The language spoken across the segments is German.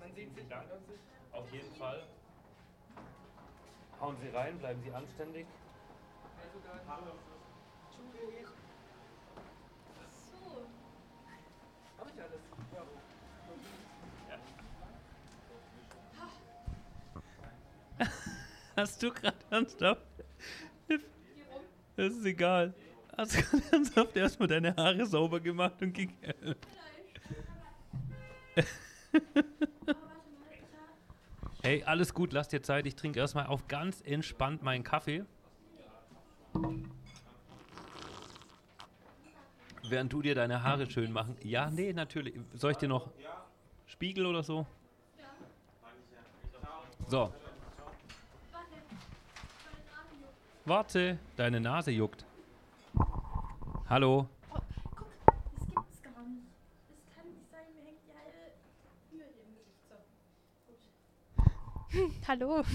Man sieht sich. Dank. Auf jeden Fall. Hauen Sie rein, bleiben Sie anständig. Hab ich alles. Hast du gerade ernsthaft? Das ist egal. Hast du gerade ernsthaft erstmal deine Haare sauber gemacht und ging. Hey, alles gut, lass dir Zeit. Ich trinke erstmal auf ganz entspannt meinen Kaffee. Während du dir deine Haare schön machen. Ja, nee, natürlich. Soll ich dir noch Spiegel oder so? So. Warte, deine Nase juckt. Hallo. Oh, guck, das gibt's gar nicht. Das kann nicht sein, mir hängt die halbe Mühe hier im Gesicht. So. Gut. Hallo.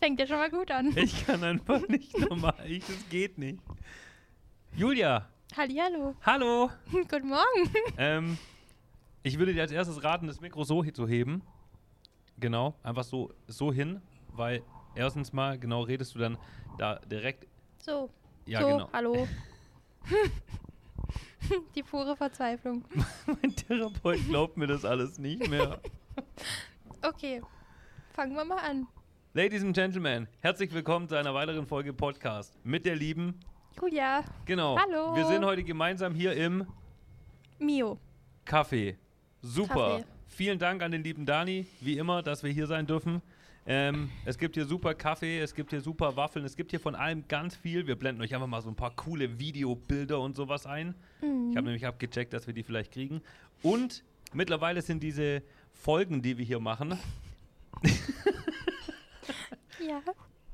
Fängt ja schon mal gut an. Ich kann einfach nicht normal. Ich, das geht nicht. Julia, Hallihallo. hallo. Guten Morgen. Ähm, ich würde dir als erstes raten, das Mikro so zu heben. Genau, einfach so, so hin, weil erstens mal, genau, redest du dann da direkt. So, Ja, so, genau. hallo. die pure Verzweiflung. Mein Therapeut glaubt mir das alles nicht mehr. Okay, fangen wir mal an. Ladies and Gentlemen, herzlich willkommen zu einer weiteren Folge Podcast mit der lieben. Julia, Genau. Hallo. Wir sind heute gemeinsam hier im Mio. Kaffee. Super. Kaffee. Vielen Dank an den lieben Dani, wie immer, dass wir hier sein dürfen. Ähm, es gibt hier super Kaffee, es gibt hier super Waffeln, es gibt hier von allem ganz viel. Wir blenden euch einfach mal so ein paar coole Videobilder und sowas ein. Ich habe nämlich abgecheckt, dass wir die vielleicht kriegen. Und mittlerweile sind diese Folgen, die wir hier machen, Ja.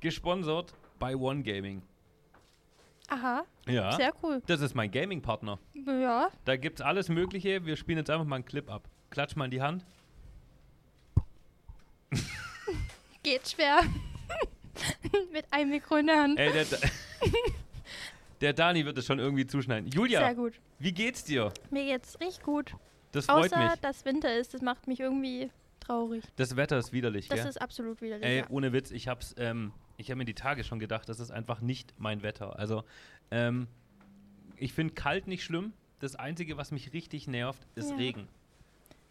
gesponsert bei One Gaming. Aha, Ja. sehr cool. Das ist mein Gaming-Partner. Ja, Da gibt es alles Mögliche. Wir spielen jetzt einfach mal einen Clip ab. Klatsch mal in die Hand. geht schwer. Mit einem Mikro in der Hand. Ey, der, der Dani wird es schon irgendwie zuschneiden. Julia, Sehr gut. wie geht's dir? Mir geht's richtig gut. Das freut Außer, mich. dass Winter ist, das macht mich irgendwie traurig. Das Wetter ist widerlich, Das gell? ist absolut widerlich. Ey, ja. ohne Witz, ich hab's, ähm, ich habe mir die Tage schon gedacht, das ist einfach nicht mein Wetter. Also, ähm, ich finde kalt nicht schlimm. Das Einzige, was mich richtig nervt, ist Ja. Regen.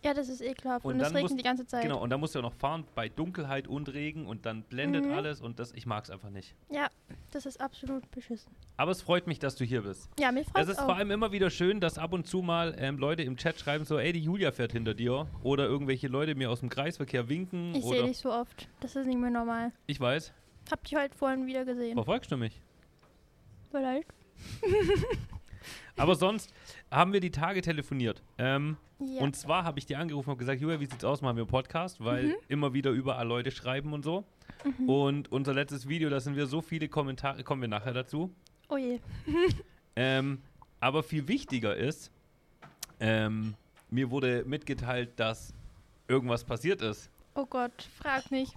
Ja, das ist ekelhaft. Und Und, es dann regnet die ganze Zeit. Genau, und da musst du ja noch fahren bei Dunkelheit und Regen und dann blendet Mhm. alles und das, ich mag's einfach nicht. Ja, das ist absolut beschissen. Aber es freut mich, dass du hier bist. Ja, mir freut Es ist auch. vor allem immer wieder schön, dass ab und zu mal ähm, Leute im Chat schreiben so, ey, die Julia fährt hinter dir. Oder irgendwelche Leute mir aus dem Kreisverkehr winken. ich sehe dich so oft. Das ist nicht mehr normal. Ich weiß. Hab dich heute vorhin wieder gesehen. Verfolgst du mich? Vielleicht. Aber sonst haben wir die Tage telefoniert. Ähm, Ja. Und zwar habe ich dir angerufen und gesagt, Julia, wie sieht's aus? Machen wir einen Podcast, weil Mhm. immer wieder überall Leute schreiben und so. Und unser letztes Video, da sind wir so viele Kommentare, kommen wir nachher dazu. oh je. Ähm, aber viel wichtiger ist, ähm, mir wurde mitgeteilt, dass irgendwas passiert ist. Oh Gott, frag nicht.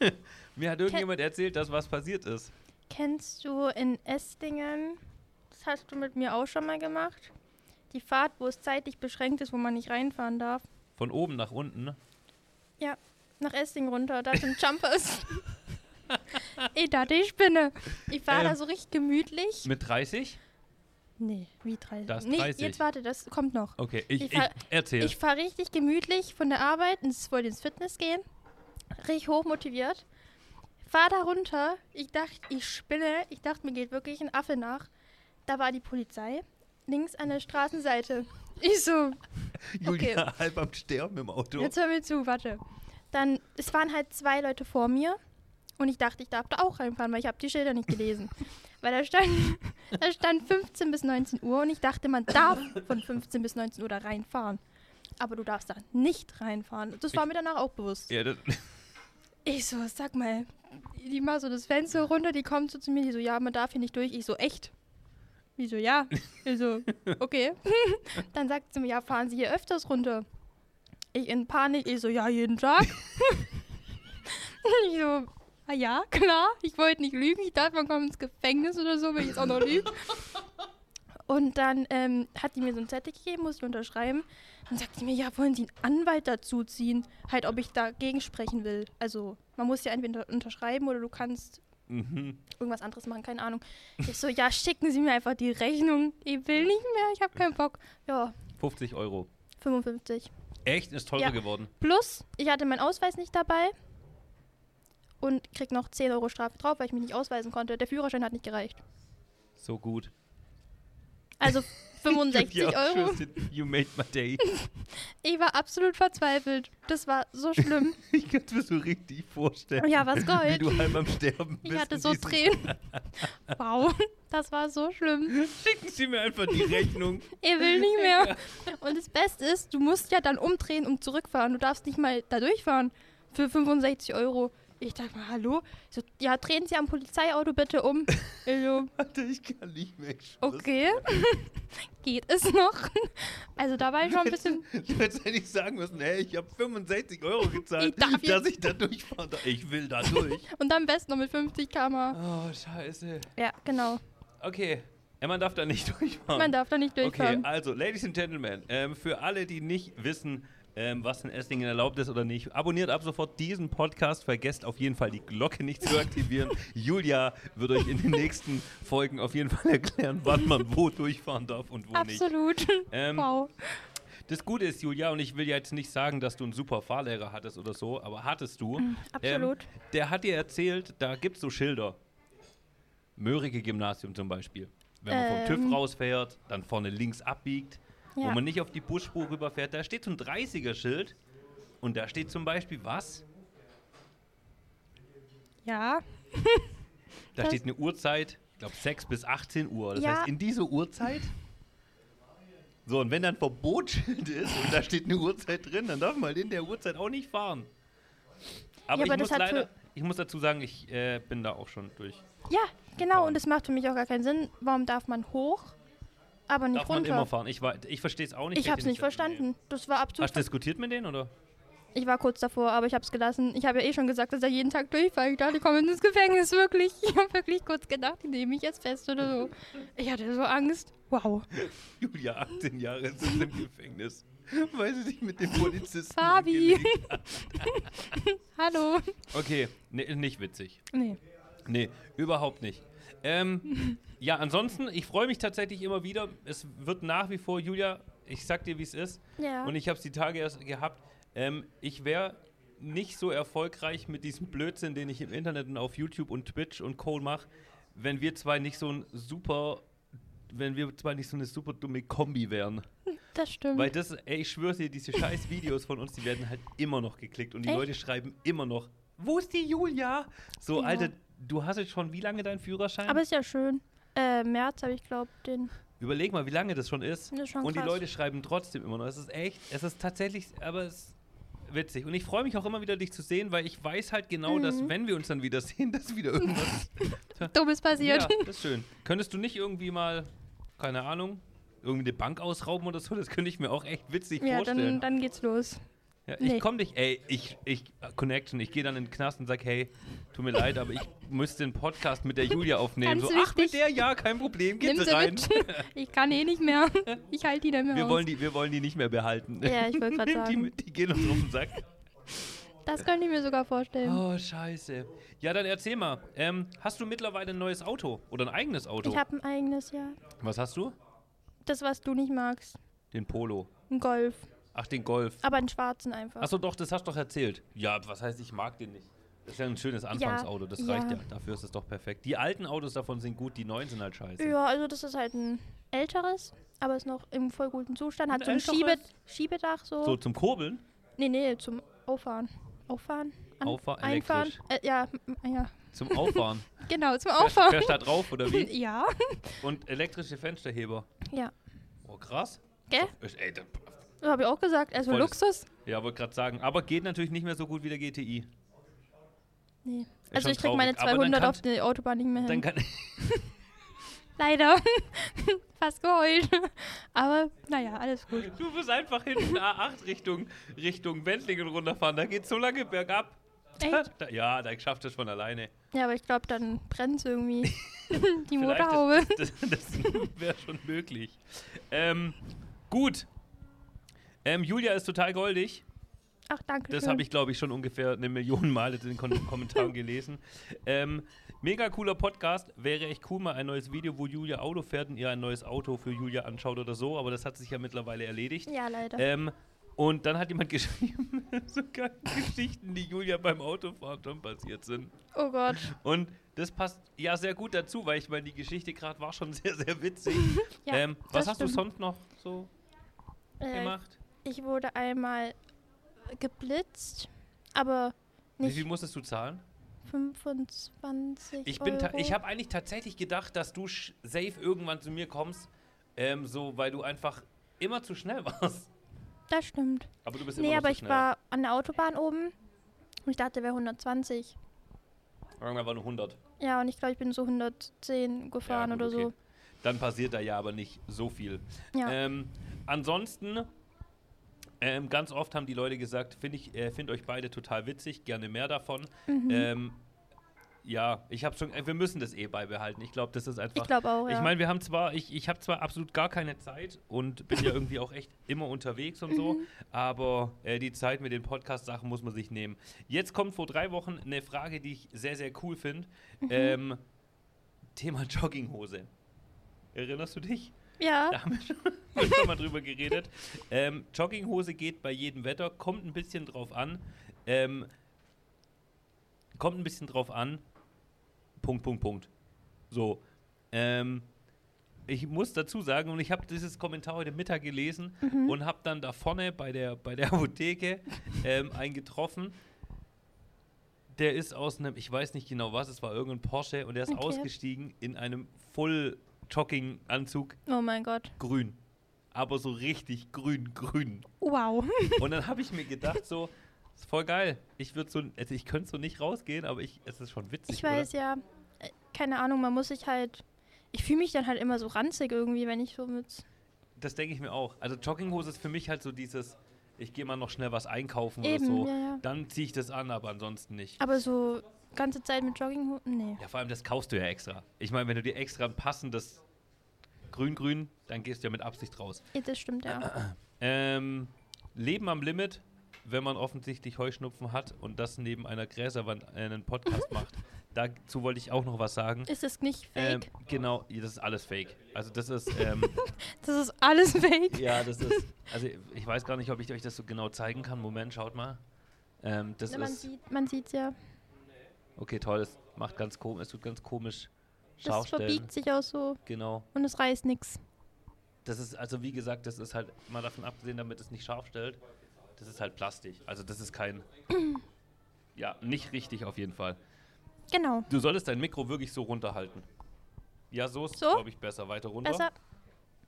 Mir hat irgendjemand erzählt, dass was passiert ist. Kennst du in Esslingen, das hast du mit mir auch schon mal gemacht, die Fahrt, wo es zeitlich beschränkt ist, wo man nicht reinfahren darf? Von oben nach unten. ne? Nach Esslingen runter, da sind Jumpers. Ey, da die Spinne. Ich fahre da Ähm, so richtig gemütlich. Mit 30? Nee, wie 30? Das nee, 30. jetzt warte, das kommt noch. Okay, ich, Ich ich, erzähl. Ich fahre richtig gemütlich von der Arbeit ins, wollte ins Fitness gehen. Richtig hoch motiviert. Fahr da runter. Ich dachte, ich spinne. Ich dachte, mir geht wirklich ein Affe nach. Da war die Polizei. Links an der Straßenseite. Ich so, Julia halb am Sterben im Auto. jetzt hör mir zu, warte. Dann, es waren halt zwei Leute vor mir. Und ich dachte, ich darf da auch reinfahren, weil ich habe die Schilder nicht gelesen. weil da stand, da stand 15 bis 19 Uhr und ich dachte, man darf von 15 bis 19 Uhr da reinfahren. Aber du darfst da nicht reinfahren. Das war mir danach auch bewusst. Ja, das, Ich so, sag mal, die macht so das Fenster runter, die kommt so zu mir, die so, ja, man darf hier nicht durch. Ich so, echt? Ich so, ja. Ich so, okay. Dann sagt sie mir, ja, fahren Sie hier öfters runter. Ich in Panik, ich so, ja, jeden Tag. ich so, ah ja, klar, ich wollte nicht lügen, ich dachte, man kommt ins Gefängnis oder so, wenn ich jetzt auch noch lüge. Und dann ähm, hat die mir so ein Zettel gegeben, musste ich unterschreiben. Dann sagt sie mir, ja, wollen Sie einen Anwalt dazu ziehen? Halt, ob ich dagegen sprechen will. Also, man muss ja entweder unterschreiben oder du kannst Mhm. irgendwas anderes machen, keine Ahnung. Ich so, ja, schicken Sie mir einfach die Rechnung. Ich will nicht mehr, ich habe keinen Bock. Ja, 50 Euro. 55. Echt? Ist teurer Ja. geworden. Plus, ich hatte meinen Ausweis nicht dabei und krieg noch 10 Euro Strafe drauf, weil ich mich nicht ausweisen konnte. Der Führerschein hat nicht gereicht. So gut. Also 65 Ja, Euro. You made my day. Ich war absolut verzweifelt. Das war so schlimm. Ich kann es mir so richtig vorstellen. Ja, was Wie Gold. du halb am Sterben bist. Ich hatte so Tränen. Wow, das war so schlimm. Schicken Sie mir einfach die Rechnung. Ich will nicht mehr. Und das Beste ist, du musst ja dann umdrehen und zurückfahren. Du darfst nicht mal da durchfahren für 65 Euro. Ich dachte mal, hallo? Ich So, ja, drehen Sie am Polizeiauto bitte um. Ich so, ich kann nicht mehr. Okay. Geht es noch? Also da war ich schon ein bisschen. Du hättest eigentlich sagen müssen, hey, ich habe 65 Euro gezahlt, Ich dass ich da durchfahren darf. Ich will da durch. Und am besten noch mit 50 km/h. Oh, scheiße. Ja, genau. Okay. Ja, man darf da nicht durchfahren. Man darf da nicht Okay, durchfahren. also, Ladies and Gentlemen, ähm, für alle, die nicht wissen, ähm, was in Esslingen erlaubt ist oder nicht, abonniert ab sofort diesen Podcast. Vergesst auf jeden Fall die Glocke nicht zu aktivieren. Julia wird euch in den nächsten Folgen auf jeden Fall erklären, wann man wo durchfahren darf und wo nicht. Absolut. Ähm, wow. Das Gute ist, Julia, und ich will ja jetzt nicht sagen, dass du einen super Fahrlehrer hattest oder so, aber hattest du. Mhm, Absolut. Ähm, der hat dir erzählt, da gibt es so Schilder. Mörike Gymnasium zum Beispiel. Wenn man vom Ähm. TÜV rausfährt, dann vorne links abbiegt, wo Ja. man nicht auf die Busspur rüberfährt, da steht so ein 30er-Schild und da steht zum Beispiel was? Ja. Da Das- steht eine Uhrzeit, ich glaube 6 bis 18 Uhr. Das Ja. heißt, in dieser Uhrzeit. So, und wenn dann Verbotsschild ist und da steht eine Uhrzeit drin, dann darf man in der Uhrzeit auch nicht fahren. Aber, Ja, ich, aber muss das hat leider, ich muss dazu sagen, ich äh, bin da auch schon durch. Ja, genau. Und es macht für mich auch gar keinen Sinn. Warum darf man hoch, aber nicht Darf man runter? immer fahren? Ich, war- ich verstehe es auch nicht. ich habe es nicht verstanden. Das war absolut. Hast du diskutiert mit denen, oder? Ich war kurz davor, aber ich habe es gelassen. Ich habe ja eh schon gesagt, dass er jeden Tag durchfällt. Ich dachte, die kommen ins Gefängnis, wirklich. Ich habe wirklich kurz gedacht, die nehmen mich jetzt fest oder so. Ich hatte so Angst. Wow. Julia, 18 Jahre ist im Gefängnis, weil sie sich mit dem Polizisten Fabi. Hallo. Okay, nee, nicht witzig. Nee. Nee, überhaupt nicht. Ähm, ja, ansonsten, ich freue mich tatsächlich immer wieder. Es wird nach wie vor, Julia, ich sag dir, wie es ist. Ja. Und ich habe es die Tage erst gehabt. Ähm, ich wäre nicht so erfolgreich mit diesem Blödsinn, den ich im Internet und auf YouTube und Twitch und Co. mache, wenn wir zwei nicht so ein super, wenn wir zwei nicht so eine super dumme Kombi wären. das stimmt. Weil das, ey, ich schwör's dir, diese scheiß Videos von uns, die werden halt immer noch geklickt und die Echt? Leute schreiben immer noch, wo ist die Julia? So, Ja. Alter, du hast jetzt schon wie lange deinen Führerschein? aber ist ja schön. Äh, März habe ich, glaube den. Überleg mal, wie lange das schon ist. Das ist schon und die krass. Leute schreiben trotzdem immer noch. Es ist echt, es ist tatsächlich, aber es ist witzig. Und ich freue mich auch immer wieder, dich zu sehen, weil ich weiß halt genau, dass Mhm. wenn wir uns dann wieder sehen, dass wieder irgendwas. Dummes passiert. ja, das ist schön. Könntest du nicht irgendwie mal, keine Ahnung, irgendwie eine Bank ausrauben oder so? Das könnte ich mir auch echt witzig Ja, vorstellen. dann, dann geht's los. Ja, ich Nee. komm dich, ey, ich, ich, Connection, ich gehe dann in den Knast und sag, hey, tut mir leid, aber ich müsste den Podcast mit der Julia aufnehmen. Ganz so, ach, mit der, ja, kein Problem, geht Nimm sie rein. mit. Ich kann eh nicht mehr. Ich halte die dann mehr Wir aus. wollen, die, wir wollen die nicht mehr behalten. Ja, ich wollte gerade die sagen. mit, die gehen uns auf den Sack. Das könnte ich mir sogar vorstellen. Oh, scheiße. Ja, dann erzähl mal, ähm, hast du mittlerweile ein neues Auto oder ein eigenes Auto? Ich habe ein eigenes, ja. Was hast du? Das, was du nicht magst. Den Polo. Ein Golf. Ach, den Golf. Aber einen schwarzen einfach. Achso, doch, das hast du doch erzählt. Ja, was heißt, ich mag den nicht. Das ist ja ein schönes Anfangsauto, das ja. reicht ja. Dafür ist es doch perfekt. Die alten Autos davon sind gut, die neuen sind halt scheiße. Ja, also das ist halt ein älteres, aber ist noch im voll guten Zustand. Hat Ein so ein Schiebe? Schiebedach so. So zum Kurbeln? Nee, nee, zum Auffahren. Auffahren? An Auffahren, Einfahren? Äh, ja, ja, Zum Auffahren. genau, zum Auffahren. fährst da drauf oder wie? Ja, Und elektrische Fensterheber. ja. Oh, krass. Gell? Ey, Habe ich auch gesagt. Also Voll das- Luxus? ja, wollte gerade sagen. Aber geht natürlich nicht mehr so gut wie der GTI. Nee. Ist Also schon ich krieg meine traurig. Aber dann 200 auf kannst- die Autobahn nicht mehr Dann hin. kann, Leider. Fast geheult. Aber naja, alles gut. du musst einfach hinten A8 Richtung, Richtung Wendlingen runterfahren. Da geht so lange bergab. Echt? Da, ja, da schafft es von alleine. Ja, aber ich glaube, dann brennt es irgendwie. Die Vielleicht Motorhaube. Das, das, das wäre schon möglich. Ähm, gut. Ähm, Julia ist total goldig. Ach, danke Das habe ich, glaube ich, schon ungefähr eine Million Mal in den Kon Kommentaren gelesen. Ähm, mega cooler Podcast. Wäre echt cool, mal ein neues Video, wo Julia Auto fährt und ihr ein neues Auto für Julia anschaut oder so. Aber das hat sich ja mittlerweile erledigt. Ja, leider. Ähm, und dann hat jemand geschrieben, so geile Geschichten, die Julia beim Autofahren schon passiert sind. oh Gott. Und das passt ja sehr gut dazu, weil ich meine, die Geschichte gerade war schon sehr, sehr witzig. Ja, ähm, was hast du stimmt. sonst noch so Äh, gemacht? Ich wurde einmal geblitzt, aber Wie nicht viel musstest du zahlen? 25 Ich bin, Euro. ich habe eigentlich tatsächlich gedacht, dass du safe irgendwann zu mir kommst, ähm, so, weil du einfach immer zu schnell warst. Das stimmt. Aber du bist Nee, immer noch aber zu ich schnell. war an der Autobahn oben und ich dachte, wäre 120. Irgendwann war nur 100. Ja, und ich glaube, ich bin so 110 gefahren Ja, gut, oder okay. Dann passiert da ja aber nicht so viel. so. Ja. Ähm, ansonsten, ähm, ganz oft haben die Leute gesagt, finde ich, äh, finde euch beide total witzig, gerne mehr davon. mhm. Ähm, ja, ich habe schon, äh, wir müssen das eh beibehalten. Ich glaube, das ist einfach. ich glaube auch, ja. Ich meine, wir haben zwar, ich, ich habe zwar absolut gar keine Zeit und bin ja irgendwie auch echt immer unterwegs und so, Mhm. aber äh, die Zeit mit den Podcast-Sachen muss man sich nehmen. Jetzt kommt vor drei Wochen eine Frage, die ich sehr, sehr cool finde. Mhm. Ähm, Thema Jogginghose. Erinnerst du dich? Ja, Da haben wir schon, schon mal drüber geredet. Ähm, Jogginghose geht bei jedem Wetter, kommt ein bisschen drauf an. Ähm, kommt ein bisschen drauf an. Punkt, Punkt, Punkt. So. Ähm, ich muss dazu sagen, und ich habe dieses Kommentar heute Mittag gelesen Mhm. und habe dann da vorne bei der, bei der Apotheke ähm, einen getroffen. Der ist aus einem, ich weiß nicht genau was, es war irgendein Porsche und der ist Okay. ausgestiegen in einem Full-Jogging-Anzug oh mein Gott. grün. Aber so richtig grün, grün. Wow. Und dann habe ich mir gedacht, so, ist voll geil. Ich würde so, also ich könnte so nicht rausgehen, aber ich, es ist schon witzig, Ich weiß ja, äh, keine Ahnung, man muss sich halt. Ich fühle mich dann halt immer so ranzig irgendwie, wenn ich so mit. oder? Das denke ich mir auch. Also Jogginghose ist für mich halt so dieses, ich gehe mal noch schnell was einkaufen Eben, oder so. ja, ja. Dann ziehe ich das an, aber ansonsten nicht. Aber so ganze Zeit mit Jogginghosen, nee. Ja, vor allem das kaufst du ja extra. Ich meine, wenn du dir extra ein passendes Grün-Grün, dann gehst du ja mit Absicht raus. Ja, das stimmt ja. Ähm, Leben am Limit, wenn man offensichtlich Heuschnupfen hat und das neben einer Gräserwand einen Podcast macht. Dazu wollte ich auch noch was sagen. Ist das nicht Ähm, fake? genau, ja, das ist alles fake. Also das ist, ähm, das ist alles fake. ja, das ist, also ich weiß gar nicht, ob ich euch das so genau zeigen kann. Moment, schaut mal. Ähm, das Na, man ist, sieht man sieht's ja. Okay, toll, es macht ganz komisch, es tut ganz komisch Das verbiegt sich auch so Genau. und es reißt nix. Das ist, also wie gesagt, das ist halt mal davon abgesehen, damit es nicht scharf stellt. Das ist halt Plastik. Also das ist kein, ja, nicht richtig auf jeden Fall. Genau. Du solltest dein Mikro wirklich so runterhalten. Ja, so ist, So? glaube ich, besser. Weiter runter. Besser?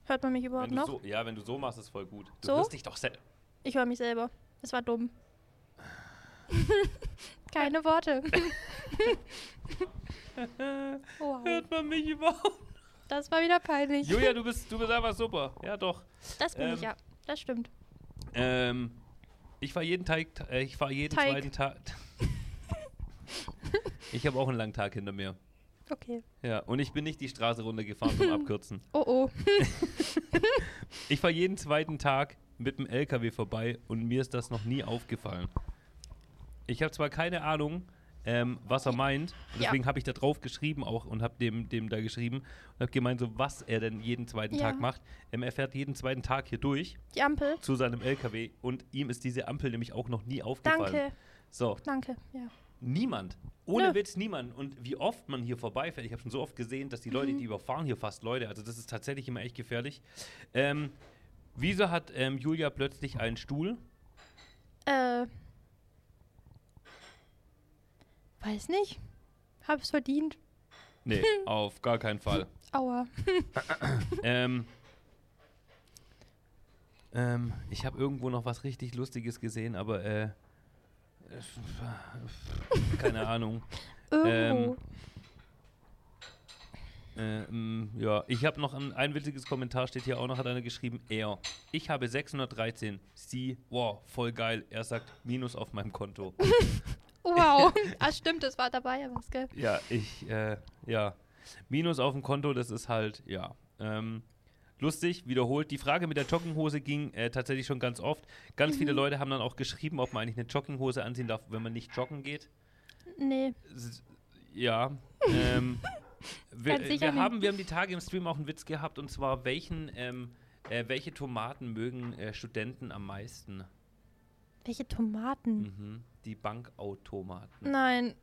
Hört man mich Wenn überhaupt du noch? so, ja, wenn du so machst, ist voll gut. Du So? hörst dich doch selbst. Ich höre mich selber. Es war dumm. Keine Worte. wow. Hört man mich überhaupt? Das war wieder peinlich. Julia, du bist, du bist einfach super. Ja, doch. Das bin ähm, ich ja. Das stimmt. Ähm, ich fahre jeden Tag, äh, ich fahre jeden Teig. zweiten Tag. ich habe auch einen langen Tag hinter mir. Okay. Ja, und ich bin nicht die Straße runtergefahren zum Abkürzen. Oh oh. Ich fahre jeden zweiten Tag mit dem LKW vorbei und mir ist das noch nie aufgefallen. Ich habe zwar keine Ahnung, ähm, was er meint, und Ja. deswegen habe ich da drauf geschrieben auch und habe dem, dem da geschrieben und habe gemeint, so was er denn jeden zweiten Ja. Tag macht. Ähm, er fährt jeden zweiten Tag hier durch Die Ampel. zu seinem LKW und ihm ist diese Ampel nämlich auch noch nie aufgefallen. Danke. So, Danke. Ja. niemand. Ohne Nö. Witz, niemand. Und wie oft man hier vorbeifährt, ich habe schon so oft gesehen, dass die Leute, Mhm. die überfahren hier fast Leute, also das ist tatsächlich immer echt gefährlich. Ähm, wieso hat ähm, Julia plötzlich einen Stuhl? Äh. Weiß nicht. Hab's verdient. Nee, auf gar keinen Fall. Aua. ähm, ähm, ich habe irgendwo noch was richtig Lustiges gesehen, aber äh, keine Ahnung. Irgendwo. Ähm, ja, ich habe noch ein, ein witziges Kommentar, steht hier auch noch, hat einer geschrieben, er. Ich habe 613, sie, wow, voll geil. Er sagt, Minus auf meinem Konto. Wow. ah, stimmt, das war dabei, ja was, gell? Ja, ich, äh, ja. Minus auf dem Konto, das ist halt, ja. Ähm, lustig, wiederholt. Die Frage mit der Jogginghose ging äh, tatsächlich schon ganz oft. Ganz viele Leute haben dann auch geschrieben, ob man eigentlich eine Jogginghose anziehen darf, wenn man nicht joggen geht. Nee. S- Ja. ähm, wir, wir, haben, wir haben die Tage im Stream auch einen Witz gehabt und zwar, welchen, ähm, äh, welche Tomaten mögen äh, Studenten am meisten? Welche Tomaten? Mhm. Die Bankautomaten. Nein.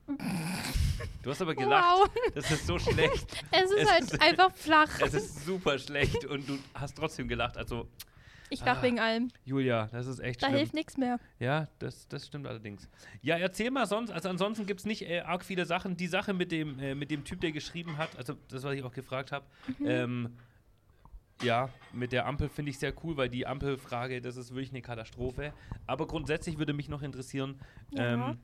Du hast aber gelacht. Wow. Das ist so schlecht. Es ist Es halt ist- einfach flach. Es ist super schlecht und du hast trotzdem gelacht. Also, Ich lach Ah. wegen allem. Julia, das ist echt Da schlimm. hilft nichts mehr. Ja, das, das stimmt allerdings. Ja, erzähl mal sonst. Also ansonsten gibt es nicht äh, arg viele Sachen. Die Sache mit dem, äh, mit dem Typ, der geschrieben hat, also das, was ich auch gefragt habe, Mhm. ähm, ja, mit der Ampel finde ich sehr cool, weil die Ampelfrage, das ist wirklich eine Katastrophe. Aber grundsätzlich würde mich noch interessieren, Ja. ähm,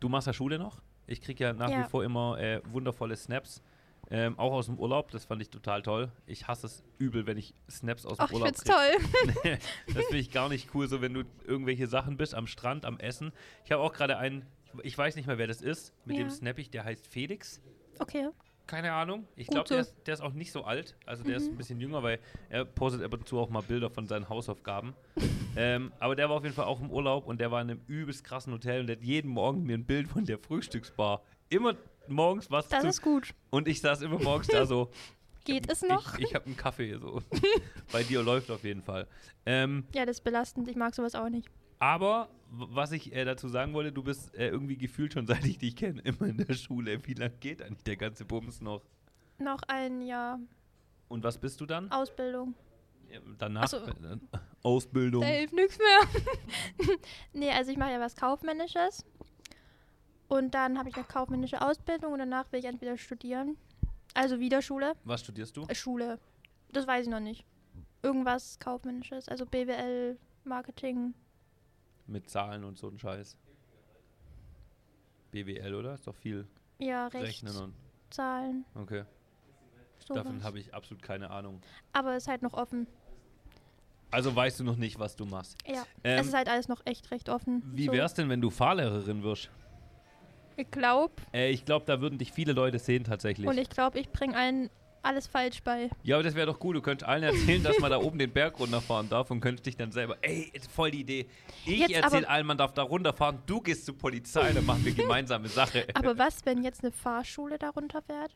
du machst ja Schule noch. Ich kriege ja nach Ja. wie vor immer äh, wundervolle Snaps. Ähm, auch aus dem Urlaub, das fand ich total toll. Ich hasse es übel, wenn ich Snaps aus dem Ach, ich Urlaub find's krieg. toll. das finde ich gar nicht cool, so wenn du irgendwelche Sachen bist am Strand, am Essen. Ich habe auch gerade einen, ich, ich weiß nicht mehr, wer das ist, mit dem Ja. snap ich, der heißt Felix. Okay. Keine Ahnung. Ich glaube, der, ist- der ist auch nicht so alt. Also der ist ein bisschen jünger, weil er postet ab und zu auch mal Bilder von seinen Hausaufgaben. ähm, aber der war auf jeden Fall auch im Urlaub und der war in einem übelst krassen Hotel und der hat jeden Morgen mir ein Bild von der Frühstücksbar. Immer morgens was Das zu. ist gut. Und ich saß immer morgens da so. Geht es noch? Ich, ich habe einen Kaffee so. Bei dir läuft auf jeden Fall. Ähm, Ja, das ist belastend. Ich mag sowas auch nicht. Aber was ich äh, dazu sagen wollte, du bist äh, irgendwie gefühlt schon seit ich dich kenne, immer in der Schule. Wie lange geht eigentlich der ganze Bums noch? Noch ein Jahr Und was bist du dann? Ausbildung. Ja, Danach Ach so. äh, Ausbildung. Da hilft nichts mehr. nee, also ich mache ja was Kaufmännisches. Und dann habe ich noch kaufmännische Ausbildung und danach will ich entweder studieren. Also wieder Schule. Was studierst du? Äh, Schule. Das weiß ich noch nicht. Irgendwas Kaufmännisches. Also BWL, Marketing. Mit Zahlen und so ein Scheiß. BWL, oder? Ist doch viel Ja, Recht, Rechnen und. Zahlen. Okay. Sowas. Davon habe ich absolut keine Ahnung. Aber ist halt noch offen. Also weißt du noch nicht, was du machst. Ja. Ähm, es ist halt alles noch echt recht offen. Wie So. wär's denn, wenn du Fahrlehrerin wirst? Ich glaube. Äh, ich glaube, da würden dich viele Leute sehen tatsächlich. Und ich glaube, ich bringe allen alles falsch bei. Ja, aber das wäre doch cool. Du könntest allen erzählen, dass man da oben den Berg runterfahren darf und könntest dich dann selber. Ey, voll die Idee. Ich erzähle allen, man darf da runterfahren. Du gehst zur Polizei, dann machen wir gemeinsame Sache. Aber was, wenn jetzt eine Fahrschule darunter fährt?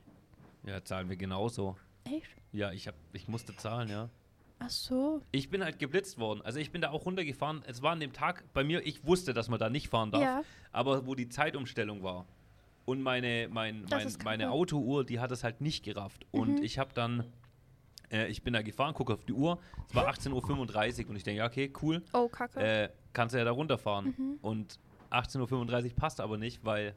Ja, zahlen wir genauso. Echt? Ja, ich, hab, ich musste zahlen, ja. Ach so. Ich bin halt geblitzt worden. Also ich bin da auch runtergefahren. Es war an dem Tag bei mir, ich wusste, dass man da nicht fahren darf. Ja. Aber wo die Zeitumstellung war. Und meine, mein, mein, meine. Autouhr, die hat es halt nicht gerafft. Und Mhm. ich habe dann, äh, ich bin da gefahren, gucke auf die Uhr. Es war 18.35 Uhr und ich denke, ja, okay, cool. Oh, kacke. Äh, kannst du ja da runterfahren. Mhm. Und 18.35 Uhr passt aber nicht, weil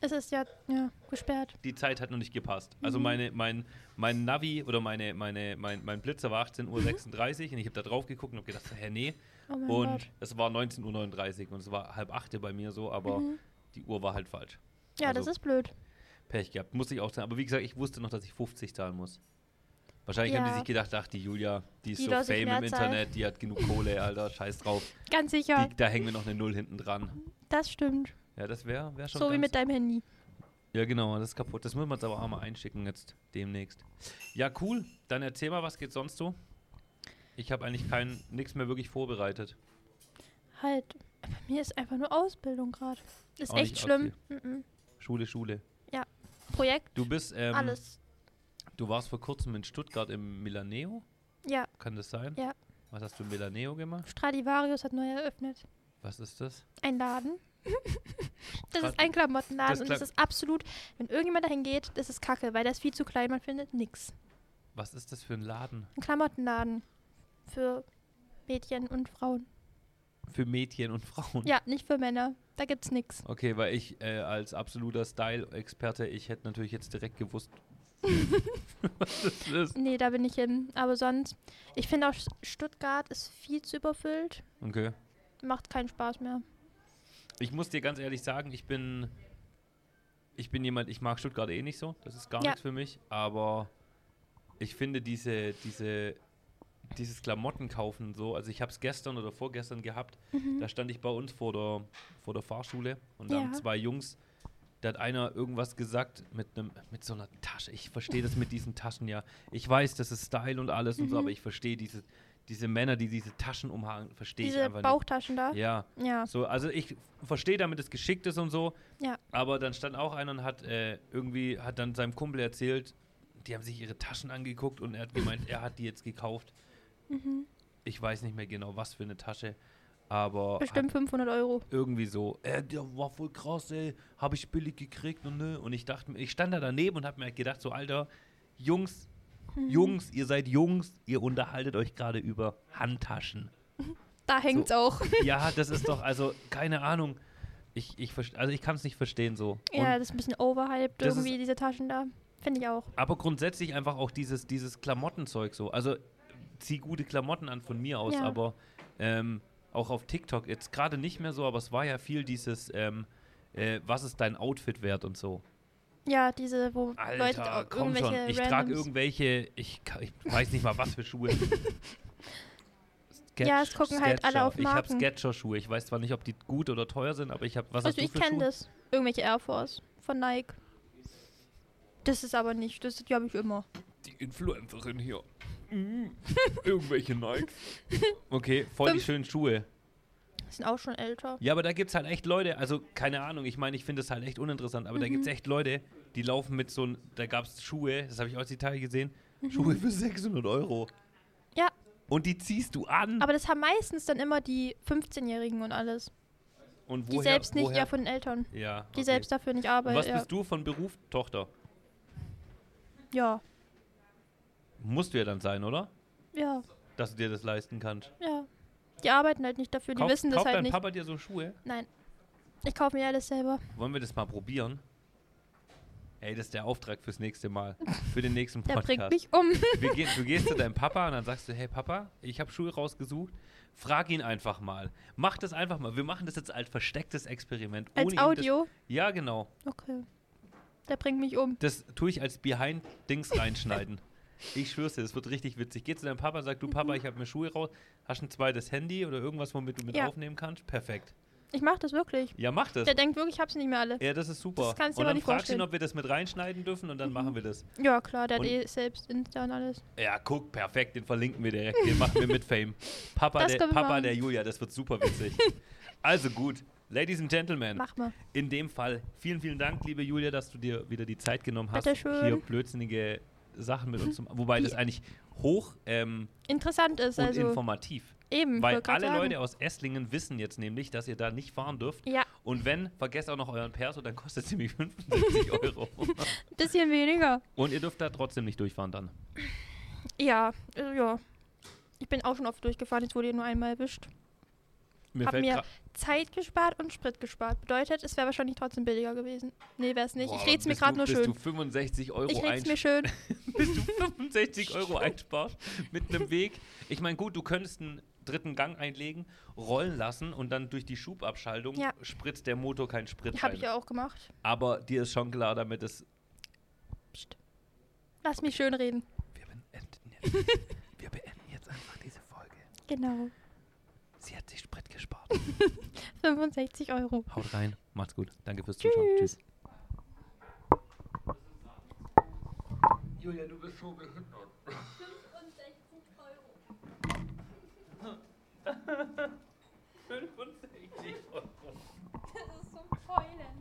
Es ist ja, ja gesperrt. die Zeit hat noch nicht gepasst. Also Mhm. meine, mein, mein Navi oder meine, meine, mein, mein Blitzer war 18.36 Uhr und ich habe da drauf geguckt und habe gedacht, hä, nee. Oh Und Gott. es war 19.39 Uhr und es war halb achte bei mir so, aber Mhm. die Uhr war halt falsch. Ja, also- das ist blöd. Pech gehabt, muss ich auch sagen. Aber wie gesagt, ich wusste noch, dass ich 50 zahlen muss. Wahrscheinlich haben die Ja. sich gedacht, ach, die Julia, die ist Die so fame im zahlen. Internet, die hat genug Kohle, Alter, scheiß drauf. Ganz sicher. Die, da hängen wir noch eine Null hinten dran. das stimmt. Ja, das wäre wär schon So wie mit deinem Handy. Ja, genau, das ist kaputt. Das müssen wir jetzt aber auch mal einschicken jetzt demnächst. Ja, cool. Dann erzähl mal, was geht sonst so? Ich habe eigentlich kein nichts mehr wirklich vorbereitet. Halt. Bei mir ist einfach nur Ausbildung gerade. Ist Auch echt schlimm. Mhm. Schule, Schule. Projekt, Du bist, ähm, alles. du warst vor kurzem in Stuttgart im Milaneo, Ja, kann das sein? Ja. Was hast du im Milaneo gemacht? Stradivarius hat neu eröffnet. Was ist das? Ein Laden. das ist ein Klamottenladen das und das ist absolut, wenn irgendjemand dahin geht, das ist kacke, weil der ist viel zu klein, man findet nix. Was ist das für ein Laden? Ein Klamottenladen für Mädchen und Frauen. Für Mädchen und Frauen? Ja, nicht für Männer. Da gibt's nix. Okay, weil ich äh, als absoluter Style-Experte, ich hätte natürlich jetzt direkt gewusst, was das ist. Nee, da bin ich hin. Aber sonst, ich finde auch Stuttgart ist viel zu überfüllt. Okay. Macht keinen Spaß mehr. Ich muss dir ganz ehrlich sagen, ich bin, ich bin jemand, ich mag Stuttgart eh nicht so. Das ist gar Ja. nichts für mich. Aber ich finde diese, diese, dieses Klamotten kaufen so. Also ich habe es gestern oder vorgestern gehabt. Mhm. Da stand ich bei uns vor der, vor der Fahrschule und da haben Ja. zwei Jungs, da hat einer irgendwas gesagt mit einem mit so einer Tasche. Ich verstehe das mit diesen Taschen ja. Ich weiß, das ist Style und alles und so, Mhm. aber ich verstehe diese, diese Männer, die diese Taschen umhaken, verstehe ich Diese einfach Bauchtaschen da. nicht. Ja, Ja. so, also ich verstehe damit es geschickt ist und so, Ja. aber dann stand auch einer und hat äh, irgendwie, hat dann seinem Kumpel erzählt, die haben sich ihre Taschen angeguckt und er hat gemeint, er hat die jetzt gekauft. Mhm. Ich weiß nicht mehr genau, was für eine Tasche, aber Bestimmt 500 Euro. irgendwie so, äh, der war voll krass, ey, habe ich billig gekriegt und ne. Und ich dachte mir, ich stand da daneben und habe mir halt gedacht, so, Alter, Jungs, Mhm. Jungs, ihr seid Jungs, ihr unterhaltet euch gerade über Handtaschen. Da hängt's auch. Ja, das ist doch, also, keine Ahnung. Ich, ich, also ich kann es nicht verstehen so. Und Ja, das ist ein bisschen overhyped ist- irgendwie, diese Taschen da. Finde ich auch. Aber grundsätzlich einfach auch dieses, dieses Klamottenzeug so. Also zieh gute Klamotten an von mir aus, Ja. aber ähm, auch auf TikTok, jetzt gerade nicht mehr so, aber es war ja viel dieses, ähm, äh, was ist dein Outfit wert und so. Ja, diese, wo Alter, Leute auch komm schon, irgendwelche ich trage irgendwelche, ich, ich weiß nicht mal was für Schuhe. Sketch, Ja, es gucken halt alle Sketcher. auf Ich habe Marken. Sketcher-Schuhe. Ich weiß zwar nicht, ob die gut oder teuer sind, aber ich habe, was Also hast ich kenne das. Irgendwelche Air Force von Nike. Das ist aber nicht, das habe ich immer. Die Influencerin hier. Irgendwelche Nike. Okay, voll die schönen Schuhe. Sind auch schon älter. Ja, aber da gibt es halt echt Leute, also keine Ahnung, ich meine, ich finde es halt echt uninteressant, aber da Mhm. gibt es echt Leute, die laufen mit so ein, da gab es Schuhe, das habe ich aus Italien gesehen, Schuhe für 600 Euro. Mhm. Ja. Und die ziehst du an. Aber das haben meistens dann immer die 15-Jährigen und alles. und Die woher, selbst nicht, woher? ja, von den Eltern. Ja, Die okay. selbst dafür nicht Und arbeiten. was Ja. bist du von Beruf? Tochter. ja, Musst du ja dann sein, oder? ja, Dass du dir das leisten kannst. ja. Die arbeiten halt nicht dafür, die Kauf, wissen das kauft halt dein nicht. Papa dir so Schuhe? Nein. Ich kaufe mir alles selber. Wollen wir das mal probieren? Ey, das ist der Auftrag fürs nächste Mal. Für den nächsten Der Podcast. bringt mich um. Wir gehen, du gehst zu deinem Papa und dann sagst du, hey Papa, ich habe Schuhe rausgesucht. Frag ihn einfach mal. Mach das einfach mal. Wir machen das jetzt als verstecktes Experiment. Als Audio. Das, ja, genau. Okay. Der bringt mich um. Das tue ich als Behind-Dings reinschneiden. Ich schwör's dir, das wird richtig witzig. Geh zu deinem Papa, sag du Papa, ich habe mir Schuhe raus. Hast ein zweites Handy oder irgendwas, womit du mit Ja. aufnehmen kannst? Perfekt. Ich mach das wirklich. Ja, mach das. Der denkt wirklich, ich hab sie nicht mehr alle. Ja, das ist super. Das kannst du und dann nicht fragst du ihn. Mhm. ob wir das mit reinschneiden dürfen und dann machen wir das. Ja, klar, der hat Und- eh selbst Insta und alles. Ja, guck, perfekt, den verlinken wir direkt. Den machen wir mit Fame. Papa, Das der, Papa der Julia, das wird super witzig. also gut, Ladies and Gentlemen, Mach mal. in dem Fall vielen, vielen Dank, liebe Julia, dass du dir wieder die Zeit genommen hast, hier blödsinnige Sachen mit uns zu machen. Wobei das Wie- eigentlich hoch ähm, Interessant ist, und also informativ. eben. Weil alle sagen. Leute aus Esslingen wissen jetzt nämlich, dass ihr da nicht fahren dürft. Ja, Und wenn, vergesst auch noch euren Perso, dann kostet es nämlich 75 Euro. bisschen weniger. Und ihr dürft da trotzdem nicht durchfahren dann. Ja, äh, ja. Ich bin auch schon oft durchgefahren, jetzt wurde ich nur einmal erwischt. Mir Hab fällt mir Zeit gespart und Sprit gespart. Bedeutet, es wäre wahrscheinlich trotzdem billiger gewesen. Nee, wäre es nicht. Boah, ich red's mir bist gerade nur bist schön. du 65 Euro Ich red's einsparen? mir schön. bis du 65 Euro einsparst mit einem Weg. Ich meine, gut, du könntest einen dritten Gang einlegen, rollen lassen und dann durch die Schubabschaltung Ja. spritzt der Motor keinen Sprit Habe ich ja auch gemacht. Aber dir ist schon klar, damit es. Psst. Lass mich schön reden. Wir beenden jetzt, wir beenden jetzt einfach diese Folge. Genau. Sie hat sich Sprit gespart. 65 Euro. Haut rein, macht's gut. Danke fürs Zuschauen. Tschüss. Julia, du bist so behindert. 65 Euro. Das ist so heulen. Ja.